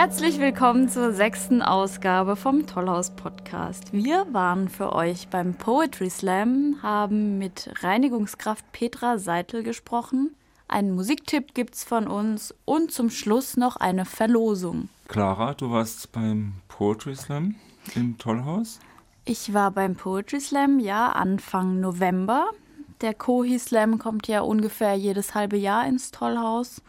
Herzlich willkommen zur sechsten Ausgabe vom Tollhaus Podcast. Wir waren für euch beim Poetry Slam, haben mit Reinigungskraft Petra Seitel gesprochen. Einen Musiktipp gibt's von uns und zum Schluss noch eine Verlosung. Clara, du warst beim Poetry Slam im Tollhaus? Ich war beim Poetry Slam, ja, Anfang November. Der Kohi Slam kommt ja ungefähr jedes halbe Jahr ins Tollhaus.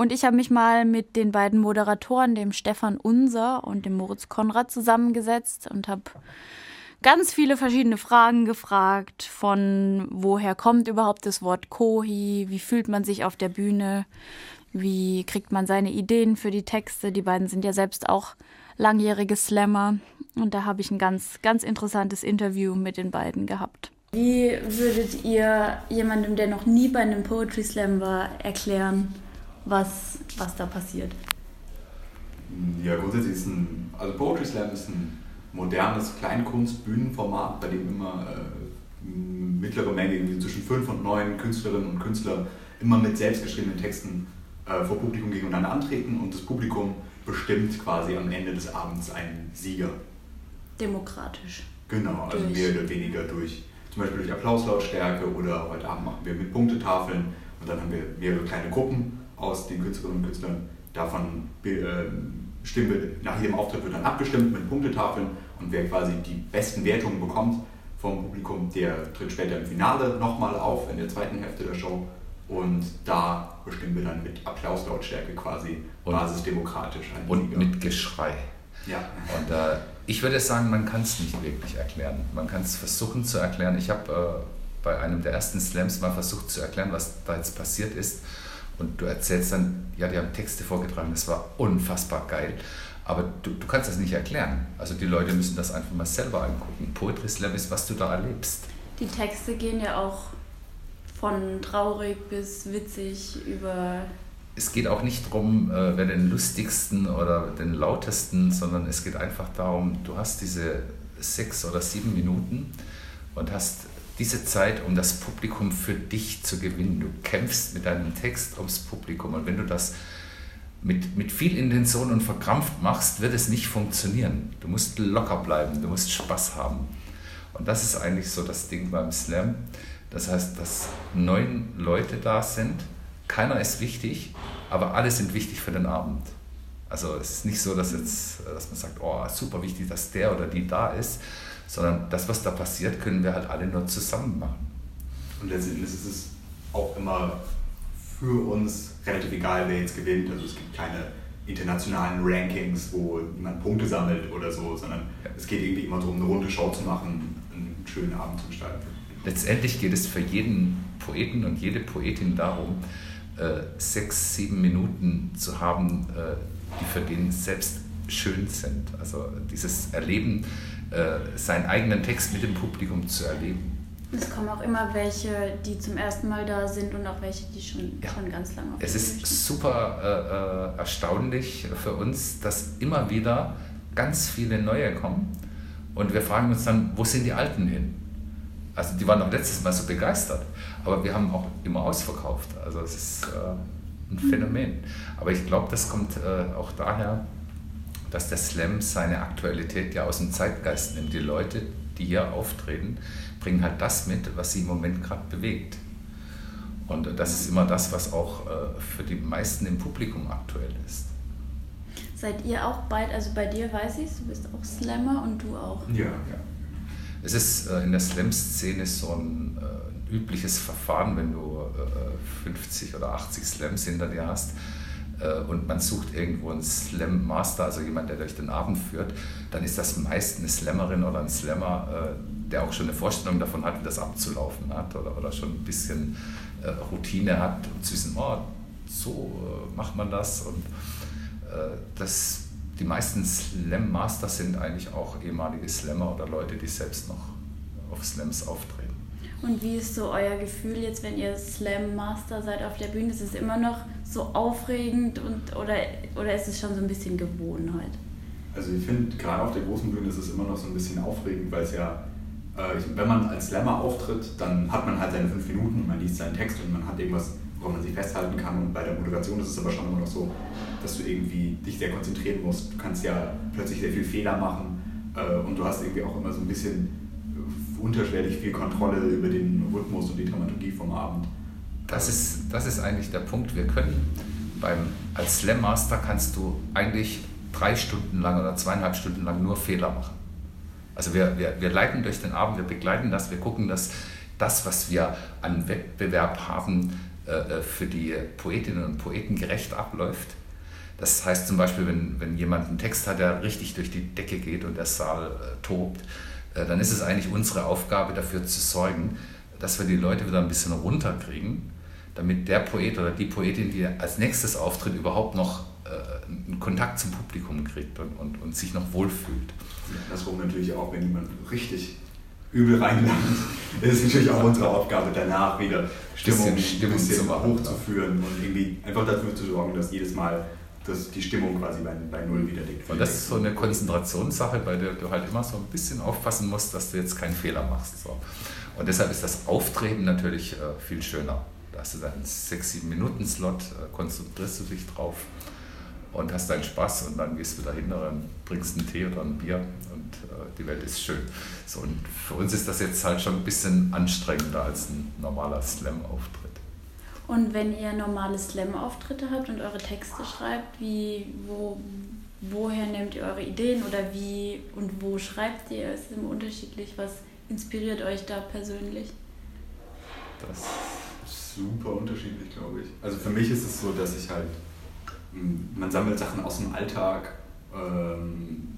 Und ich habe mich mal mit den beiden Moderatoren, dem Stefan Unser und dem Moritz Konrad, zusammengesetzt und habe ganz viele verschiedene Fragen gefragt, von woher kommt überhaupt das Wort Kohi, wie fühlt man sich auf der Bühne, wie kriegt man seine Ideen für die Texte. Die beiden sind ja selbst auch langjährige Slammer und da habe ich ein ganz, ganz interessantes Interview mit den beiden gehabt. Wie würdet ihr jemandem, der noch nie bei einem Poetry Slam war, erklären, was, was da passiert? Ja, grundsätzlich ist ein, also Poetry Slam ist ein modernes Kleinkunst-Bühnenformat, bei dem immer äh, mittlere Menge, zwischen fünf und neun Künstlerinnen und Künstler immer mit selbstgeschriebenen Texten äh, vor Publikum gegeneinander antreten und das Publikum bestimmt quasi am Ende des Abends einen Sieger. Demokratisch. Genau, also durch. mehr oder weniger durch zum Beispiel durch Applauslautstärke oder heute Abend machen wir mit Punktetafeln und dann haben wir mehrere kleine Gruppen aus den Künstlerinnen und Künstlern. Davon äh, stimmen wir, nach jedem Auftritt wird dann abgestimmt mit Punktetafeln und wer quasi die besten Wertungen bekommt vom Publikum, der tritt später im Finale nochmal auf in der zweiten Hälfte der Show und da bestimmen wir dann mit Applauslautstärke quasi und, basisdemokratisch Und Sieger. mit Geschrei. Ja. Und äh, ich würde sagen, man kann es nicht wirklich erklären. Man kann es versuchen zu erklären. Ich habe äh, bei einem der ersten Slams mal versucht zu erklären, was da jetzt passiert ist. Und du erzählst dann, ja, die haben Texte vorgetragen, das war unfassbar geil. Aber du, du kannst das nicht erklären. Also die Leute müssen das einfach mal selber angucken. Poetry Slam ist, was du da erlebst. Die Texte gehen ja auch von traurig bis witzig über es geht auch nicht darum, äh, wer den lustigsten oder den lautesten, sondern es geht einfach darum, du hast diese sechs oder sieben Minuten und hast diese Zeit, um das Publikum für dich zu gewinnen. Du kämpfst mit deinem Text ums Publikum und wenn du das mit, mit viel Intention und verkrampft machst, wird es nicht funktionieren. Du musst locker bleiben, du musst Spaß haben. Und das ist eigentlich so das Ding beim Slam. Das heißt, dass neun Leute da sind, keiner ist wichtig, aber alle sind wichtig für den Abend. Also es ist nicht so, dass, jetzt, dass man sagt, oh, super wichtig, dass der oder die da ist, sondern das, was da passiert, können wir halt alle nur zusammen machen. Und letztendlich ist es auch immer für uns relativ egal, wer jetzt gewinnt. Also es gibt keine internationalen Rankings, wo jemand Punkte sammelt oder so, sondern ja. es geht irgendwie immer darum, eine runde Show zu machen, einen schönen Abend zu gestalten. Letztendlich geht es für jeden Poeten und jede Poetin darum, äh, sechs, sieben Minuten zu haben, äh, die für den selbst schön sind. Also dieses Erleben, äh, seinen eigenen Text mit dem Publikum zu erleben. Es kommen auch immer welche, die zum ersten Mal da sind und auch welche, die schon, ja. schon ganz lange auf Es ist super äh, erstaunlich für uns, dass immer wieder ganz viele neue kommen und wir fragen uns dann, wo sind die Alten hin? Also die waren auch letztes Mal so begeistert, aber wir haben auch immer ausverkauft. Also es ist äh, ein Phänomen. Aber ich glaube, das kommt äh, auch daher, dass der Slam seine Aktualität ja aus dem Zeitgeist nimmt. Die Leute, die hier auftreten, bringen halt das mit, was sie im Moment gerade bewegt. Und das ist immer das, was auch äh, für die meisten im Publikum aktuell ist. Seid ihr auch beide, also bei dir weiß ich, du bist auch Slammer und du auch? Ja, ja. Es ist äh, in der Slam-Szene so ein äh, übliches Verfahren, wenn du äh, 50 oder 80 Slams hinter dir hast äh, und man sucht irgendwo einen Slam-Master, also jemand, der durch den Abend führt, dann ist das meist eine Slammerin oder ein Slammer, äh, der auch schon eine Vorstellung davon hat, wie das abzulaufen hat oder, oder schon ein bisschen äh, Routine hat und zu wissen, oh, so macht man das und das die meisten Slam-Master sind eigentlich auch ehemalige Slammer oder Leute, die selbst noch auf Slams auftreten. Und wie ist so euer Gefühl jetzt, wenn ihr Slam-Master seid auf der Bühne? Ist es immer noch so aufregend und, oder, oder ist es schon so ein bisschen Gewohnheit? Also ich finde, gerade auf der großen Bühne ist es immer noch so ein bisschen aufregend, weil es ja, äh, wenn man als Slammer auftritt, dann hat man halt seine fünf Minuten und man liest seinen Text und man hat irgendwas woran man sich festhalten kann. Und bei der Moderation ist es aber schon immer noch so, dass du irgendwie dich sehr konzentrieren musst. Du kannst ja plötzlich sehr viel Fehler machen äh, und du hast irgendwie auch immer so ein bisschen unterschwellig viel Kontrolle über den Rhythmus und die Dramaturgie vom Abend. Das ist, das ist eigentlich der Punkt. Wir können beim, als Slam Master kannst du eigentlich drei Stunden lang oder zweieinhalb Stunden lang nur Fehler machen. Also wir, wir, wir leiten durch den Abend, wir begleiten das, wir gucken, dass das, was wir an Wettbewerb haben, äh, äh, für die Poetinnen und Poeten gerecht abläuft. Das heißt zum Beispiel, wenn, wenn jemand einen Text hat, der richtig durch die Decke geht und der Saal äh, tobt, äh, dann ist es eigentlich unsere Aufgabe dafür zu sorgen, dass wir die Leute wieder ein bisschen runterkriegen, damit der Poet oder die Poetin, die als nächstes auftritt, überhaupt noch äh, einen Kontakt zum Publikum kriegt und, und, und sich noch wohlfühlt. Andersrum natürlich auch, wenn jemand richtig übel reinlandet, ist es natürlich auch unsere Aufgabe, danach wieder Stimmung, Stimmung bisschen zu hochzuführen und irgendwie einfach dafür zu sorgen, dass jedes Mal dass die Stimmung quasi bei, bei Null wieder liegt. Das ist so eine Konzentrationssache, bei der du halt immer so ein bisschen aufpassen musst, dass du jetzt keinen Fehler machst. So. Und deshalb ist das Auftreten natürlich äh, viel schöner. Da hast du deinen 6-7-Minuten-Slot, äh, konzentrierst du dich drauf und hast deinen Spaß und dann gehst du wieder hin und bringst einen Tee oder ein Bier und äh, die Welt ist schön. So, und für uns ist das jetzt halt schon ein bisschen anstrengender als ein normaler Slam-Auftritt. Und wenn ihr normale Slam-Auftritte habt und eure Texte schreibt, wie, wo, woher nehmt ihr eure Ideen oder wie und wo schreibt ihr? Ist es immer unterschiedlich? Was inspiriert euch da persönlich? Das ist super unterschiedlich, glaube ich. Also für mich ist es so, dass ich halt, man sammelt Sachen aus dem Alltag ähm,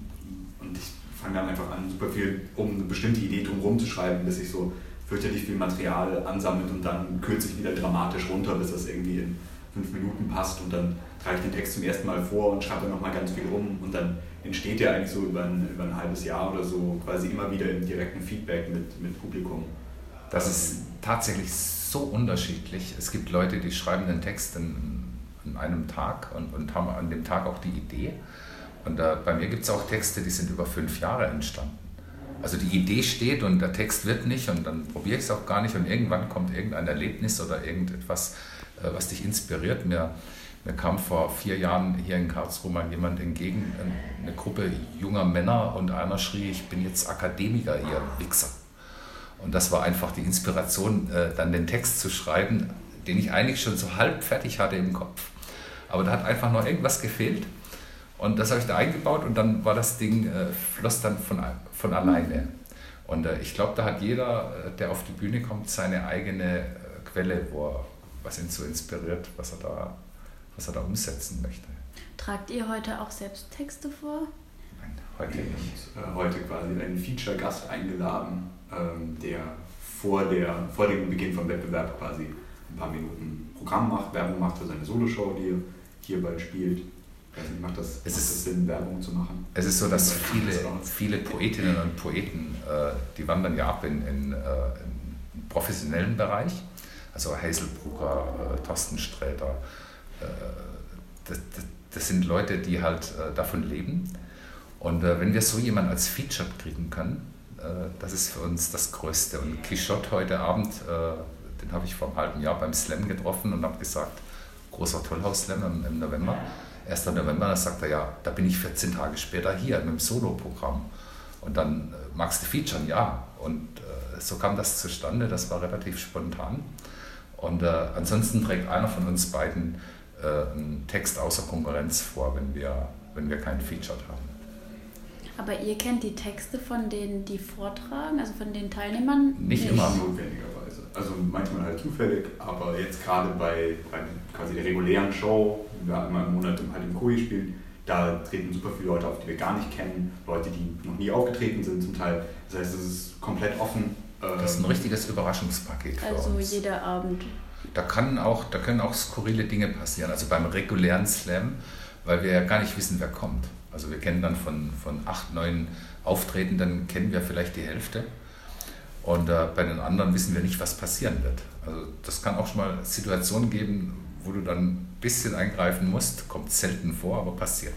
und ich fange dann einfach an, super viel, um eine bestimmte Idee drumherum zu schreiben, bis ich so fürchterlich viel Material ansammelt und dann kürze ich wieder dramatisch runter, bis das irgendwie in fünf Minuten passt und dann trage ich den Text zum ersten Mal vor und schreibe nochmal ganz viel rum und dann entsteht der eigentlich so über ein, über ein halbes Jahr oder so quasi immer wieder im direkten Feedback mit, mit Publikum. Das ist tatsächlich so unterschiedlich. Es gibt Leute, die schreiben den Text in, in einem Tag und, und haben an dem Tag auch die Idee. Und äh, bei mir gibt es auch Texte, die sind über fünf Jahre entstanden. Also die Idee steht und der Text wird nicht und dann probiere ich es auch gar nicht und irgendwann kommt irgendein Erlebnis oder irgendetwas, äh, was dich inspiriert. Mir, mir kam vor vier Jahren hier in Karlsruhe mal jemand entgegen, eine Gruppe junger Männer und einer schrie, ich bin jetzt Akademiker, ihr Wichser. Und das war einfach die Inspiration, äh, dann den Text zu schreiben, den ich eigentlich schon so halb fertig hatte im Kopf. Aber da hat einfach noch irgendwas gefehlt. Und das habe ich da eingebaut und dann war das Ding, äh, floss dann von, von alleine. Und äh, ich glaube, da hat jeder, äh, der auf die Bühne kommt, seine eigene äh, Quelle, wo er, was ihn so inspiriert, was er, da, was er da umsetzen möchte. Tragt ihr heute auch selbst Texte vor? Nein, heute nicht. Und, äh, heute quasi einen Feature-Gast eingeladen, ähm, der vor, der vor dem Beginn vom Wettbewerb quasi ein paar Minuten Programm macht, Werbung macht für seine Soloshow, die er hier bald spielt macht das, es macht das Sinn, Werbung zu machen? Es ist so, dass viele, viele Poetinnen und Poeten, äh, die wandern ja ab in, in, äh, im professionellen Bereich. Also Hazelbrugger, äh, Thorsten Sträter. Äh, das, das, das, sind Leute, die halt äh, davon leben. Und äh, wenn wir so jemanden als Feature kriegen können, das ist für uns das Größte. Und Quichotte heute Abend, den habe ich vor einem halben Jahr beim Slam getroffen und habe gesagt, großer Tollhaus-Slam im, im November. 1. November, dann sagt er, ja, da bin ich 14 Tage später hier mit dem Solo-Programm. Und dann äh, magst du featuren, ja. Und äh, so kam das zustande, das war relativ spontan. Und äh, ansonsten trägt einer von uns beiden äh, einen Text außer Konkurrenz vor, wenn wir, wenn wir keinen Featured haben. Aber ihr kennt die Texte von denen, die vortragen, also von den Teilnehmern? Nicht, nicht. immer notwendigerweise. Also manchmal halt zufällig, aber jetzt gerade bei, bei quasi der regulären Show wir einmal im Monat halt im Koi spielen, da treten super viele Leute auf, die wir gar nicht kennen, Leute, die noch nie aufgetreten sind zum Teil. Das heißt, es ist komplett offen. Das ist ein ähm, richtiges Überraschungspaket für also uns. jeder Abend. Da, kann auch, da können auch skurrile Dinge passieren. Also beim regulären Slam, weil wir ja gar nicht wissen, wer kommt. Also wir kennen dann von, von acht, neun Auftretenden, kennen wir vielleicht die Hälfte. Und äh, bei den anderen wissen wir nicht, was passieren wird. Also das kann auch schon mal Situationen geben, wo du dann ein bisschen eingreifen musst, kommt selten vor, aber passiert.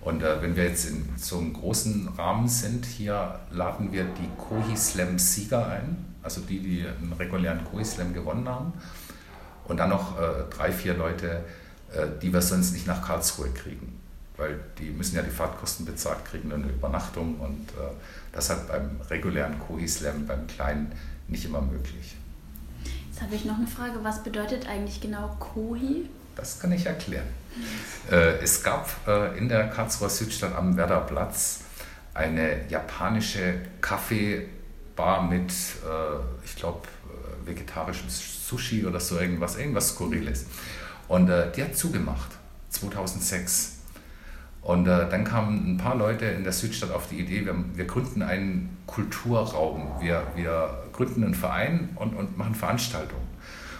Und äh, wenn wir jetzt in so einem großen Rahmen sind, hier laden wir die Kohi Slam Sieger ein, also die, die einen regulären Kohi Slam gewonnen haben. Und dann noch äh, drei, vier Leute, äh, die wir sonst nicht nach Karlsruhe kriegen. Weil die müssen ja die Fahrtkosten bezahlt kriegen und eine Übernachtung. Und äh, das hat beim regulären Kohi-Slam, beim kleinen, nicht immer möglich. Jetzt habe ich noch eine Frage. Was bedeutet eigentlich genau Kohi? Das kann ich erklären. Äh, es gab äh, in der Karlsruher Südstadt am Werderplatz eine japanische Kaffeebar mit, äh, ich glaube, vegetarischem Sushi oder so irgendwas, irgendwas Skurriles. Und äh, die hat zugemacht, 2006. Und äh, dann kamen ein paar Leute in der Südstadt auf die Idee, wir, wir gründen einen Kulturraum, wir, wir gründen einen Verein und, und machen Veranstaltungen.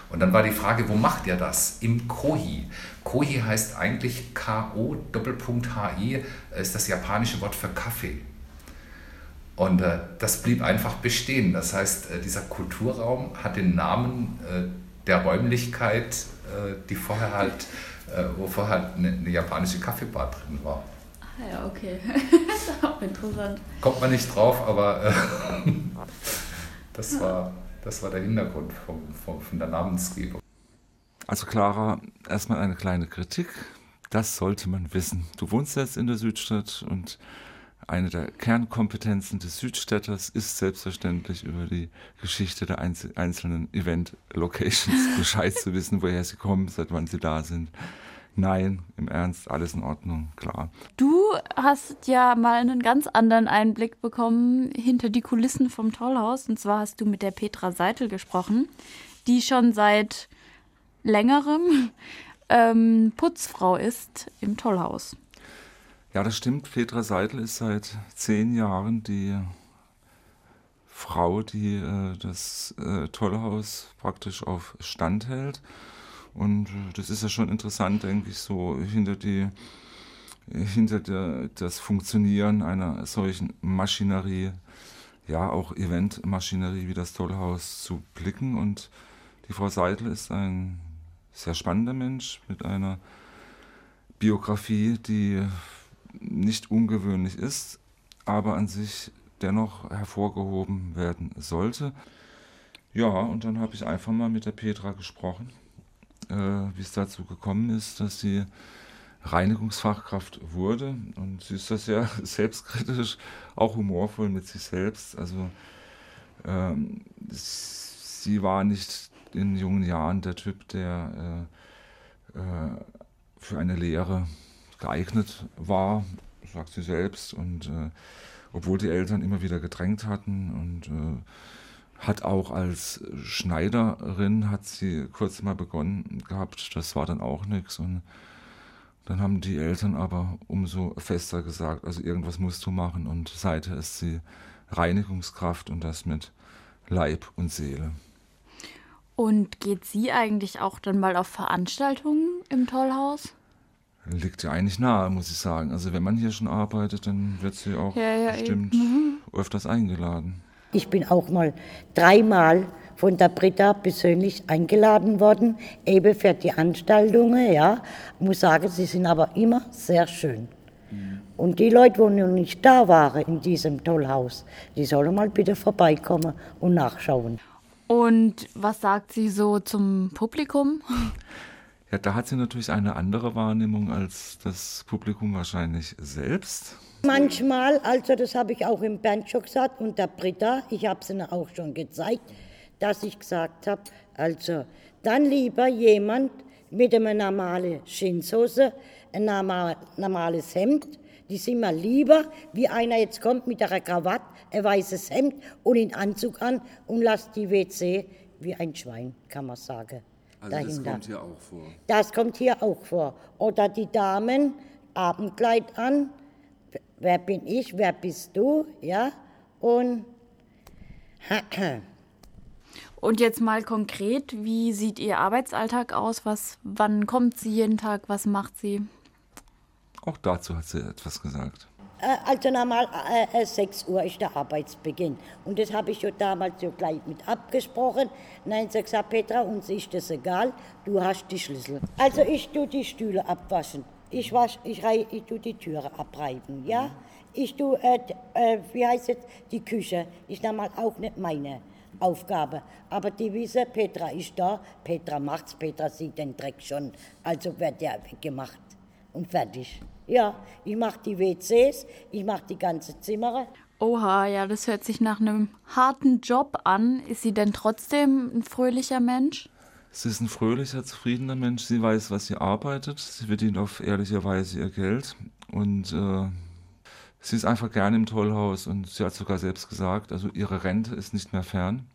Und dann war die Frage, wo macht ihr das? Im Kohi. Kohi heißt eigentlich K-O-Hi, ist das japanische Wort für Kaffee. Und äh, das blieb einfach bestehen. Das heißt, äh, dieser Kulturraum hat den Namen äh, der Räumlichkeit, äh, die vorher halt, wo vorher halt eine, eine, japanische Kaffeebar drin war. Ah ja, okay. das ist auch interessant. Kommt man nicht drauf, aber äh, das, war, das war der Hintergrund vom, vom, von der Namensgebung. Also Clara, erstmal eine kleine Kritik. Das sollte man wissen. Du wohnst jetzt in der Südstadt und eine der Kernkompetenzen des Südstädters ist selbstverständlich über die Geschichte der einzelnen Event-Locations Bescheid zu wissen, woher sie kommen, seit wann sie da sind. Nein, im Ernst, alles in Ordnung, klar. Du hast ja mal einen ganz anderen Einblick bekommen hinter die Kulissen vom Tollhaus. Und zwar hast du mit der Petra Seitel gesprochen, die schon seit längerem ähm, Putzfrau ist im Tollhaus. Ja, das stimmt. Petra Seidel ist seit zehn Jahren die Frau, die äh, das äh, Tollhaus praktisch auf Stand hält. Und äh, das ist ja schon interessant, denke ich, so hinter die hinter der, das Funktionieren einer solchen Maschinerie, ja auch Eventmaschinerie wie das Tollhaus zu blicken. Und die Frau Seidel ist ein sehr spannender Mensch mit einer Biografie, die nicht ungewöhnlich ist, aber an sich dennoch hervorgehoben werden sollte. Ja, und dann habe ich einfach mal mit der Petra gesprochen, äh, wie es dazu gekommen ist, dass sie Reinigungsfachkraft wurde. Und sie ist das ja selbstkritisch, auch humorvoll mit sich selbst. Also ähm, sie war nicht in jungen Jahren der Typ, der äh, äh, für eine Lehre geeignet war, sagt sie selbst. Und äh, obwohl die Eltern immer wieder gedrängt hatten und äh, hat auch als Schneiderin, hat sie kurz mal begonnen gehabt, das war dann auch nichts. Und dann haben die Eltern aber umso fester gesagt, also irgendwas musst du machen. Und seither ist sie Reinigungskraft und das mit Leib und Seele. Und geht sie eigentlich auch dann mal auf Veranstaltungen im Tollhaus? Liegt ja eigentlich nahe, muss ich sagen. Also wenn man hier schon arbeitet, dann wird sie auch ja, ja, bestimmt mhm. öfters eingeladen. Ich bin auch mal dreimal von der Britta persönlich eingeladen worden, eben für die Anstaltungen, ja. Ich muss sagen, sie sind aber immer sehr schön. Mhm. Und die Leute, die noch nicht da waren in diesem Tollhaus, die sollen mal bitte vorbeikommen und nachschauen. Und was sagt sie so zum Publikum? Ja, da hat sie natürlich eine andere Wahrnehmung als das Publikum wahrscheinlich selbst. Manchmal, also das habe ich auch im Bernd schon gesagt und der Britta, ich habe es ihnen auch schon gezeigt, dass ich gesagt habe, also dann lieber jemand mit einer normalen Jeanshose, ein normales Hemd, die sind mir lieber, wie einer jetzt kommt mit einer Krawatte, ein weißes Hemd und einen Anzug an und lässt die WC wie ein Schwein, kann man sagen. Also dahinter. das kommt hier auch vor. Das kommt hier auch vor. Oder die Damen, Abendkleid an. Wer bin ich? Wer bist du? Ja. Und Und jetzt mal konkret, wie sieht Ihr Arbeitsalltag aus? Was, wann kommt sie jeden Tag? Was macht sie? Auch dazu hat sie etwas gesagt. Äh, also normal äh, 6 äh, Uhr ist der Arbeitsbeginn. Und das habe ich ja damals so gleich mit abgesprochen. Nein, sie gesagt, Petra, uns ist das egal, du hast die Schlüssel. Also ich tue die Stühle abwaschen. Ich, wasch, ich, rei, ich tue die Türe abreiben, ja. Ich tue, äh, äh, wie heißt es, die Küche. Ich nehme mal auch nicht meine. Aufgabe. Aber die wissen, Petra ist da, Petra macht's, Petra sieht den Dreck schon, also wird der weggemacht und fertig. Ja, ich mache die WCs, ich mache die ganze Zimmer. Oha, ja, das hört sich nach einem harten Job an. Ist sie denn trotzdem ein fröhlicher Mensch? Sie ist ein fröhlicher, zufriedener Mensch. Sie weiß, was sie arbeitet. Sie verdient auf ehrliche Weise ihr Geld. Und äh, sie ist einfach gerne im Tollhaus. Und sie hat sogar selbst gesagt, also ihre Rente ist nicht mehr fern,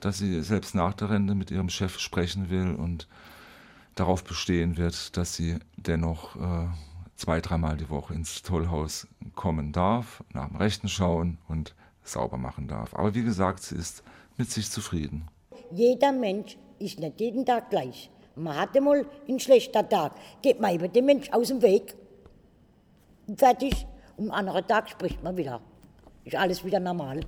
dass sie selbst nach der Rente mit ihrem Chef sprechen will und darauf bestehen wird, dass sie dennoch äh, zwei, dreimal die Woche ins Tollhaus kommen darf, nach dem Rechten schauen und sauber machen darf. Aber wie gesagt, sie ist mit sich zufrieden. Jeder Mensch ist nicht jeden Tag gleich. Man hat einmal einen schlechten Tag. Geht man über den Mensch aus dem Weg. Fertig. Einen anderen Tag spricht man wieder. Ist alles wieder normal.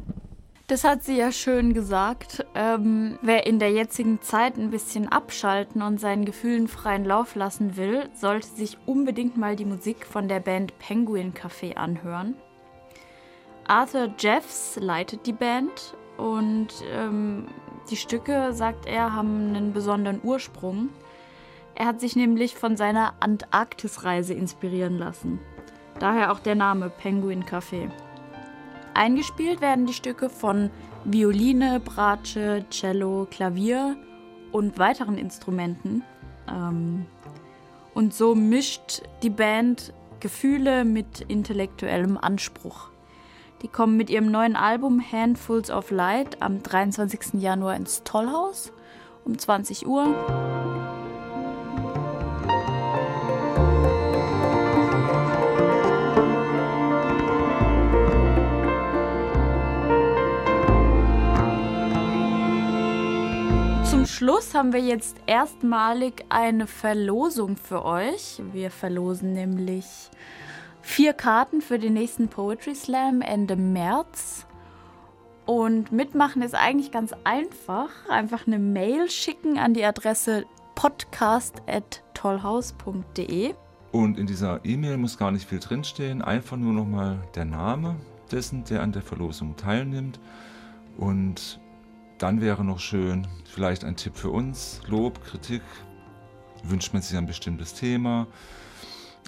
Das hat sie ja schön gesagt. Ähm, wer in der jetzigen Zeit ein bisschen abschalten und seinen Gefühlen freien Lauf lassen will, sollte sich unbedingt mal die Musik von der Band Penguin Café anhören. Arthur Jeffs leitet die Band und ähm, die Stücke, sagt er, haben einen besonderen Ursprung. Er hat sich nämlich von seiner Antarktisreise inspirieren lassen. Daher auch der Name Penguin Café. Eingespielt werden die Stücke von Violine, Bratsche, Cello, Klavier und weiteren Instrumenten. Ähm, und so mischt die Band Gefühle mit intellektuellem Anspruch. Die kommen mit ihrem neuen Album Handfuls of Light am 23. Januar ins Tollhaus um 20 Uhr. Schluss haben wir jetzt erstmalig eine Verlosung für euch. Wir verlosen nämlich vier Karten für den nächsten Poetry Slam Ende März. Und mitmachen ist eigentlich ganz einfach. Einfach eine Mail schicken an die Adresse podcast.tollhaus.de. Und in dieser E-Mail muss gar nicht viel drinstehen. Einfach nur nochmal der Name dessen, der an der Verlosung teilnimmt. Und dann wäre noch schön, vielleicht ein Tipp für uns, Lob, Kritik. Wünscht man sich ein bestimmtes Thema,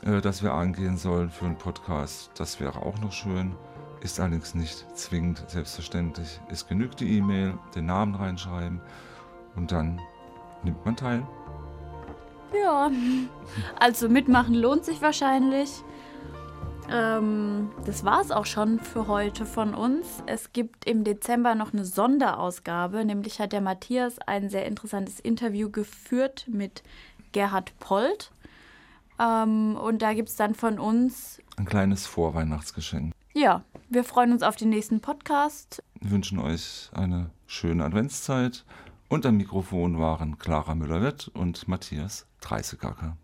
äh, das wir angehen sollen für einen Podcast. Das wäre auch noch schön. Ist allerdings nicht zwingend selbstverständlich. Es genügt die E-Mail, den Namen reinschreiben und dann nimmt man teil. Ja, also mitmachen lohnt sich wahrscheinlich. Ähm, das war es auch schon für heute von uns. Es gibt im Dezember noch eine Sonderausgabe, nämlich hat der Matthias ein sehr interessantes Interview geführt mit Gerhard Polt. Ähm, und da gibt es dann von uns ein kleines Vorweihnachtsgeschenk. Ja, wir freuen uns auf den nächsten Podcast. Wir wünschen euch eine schöne Adventszeit. Und am Mikrofon waren Clara Müller-Wett und Matthias Dreißigacker.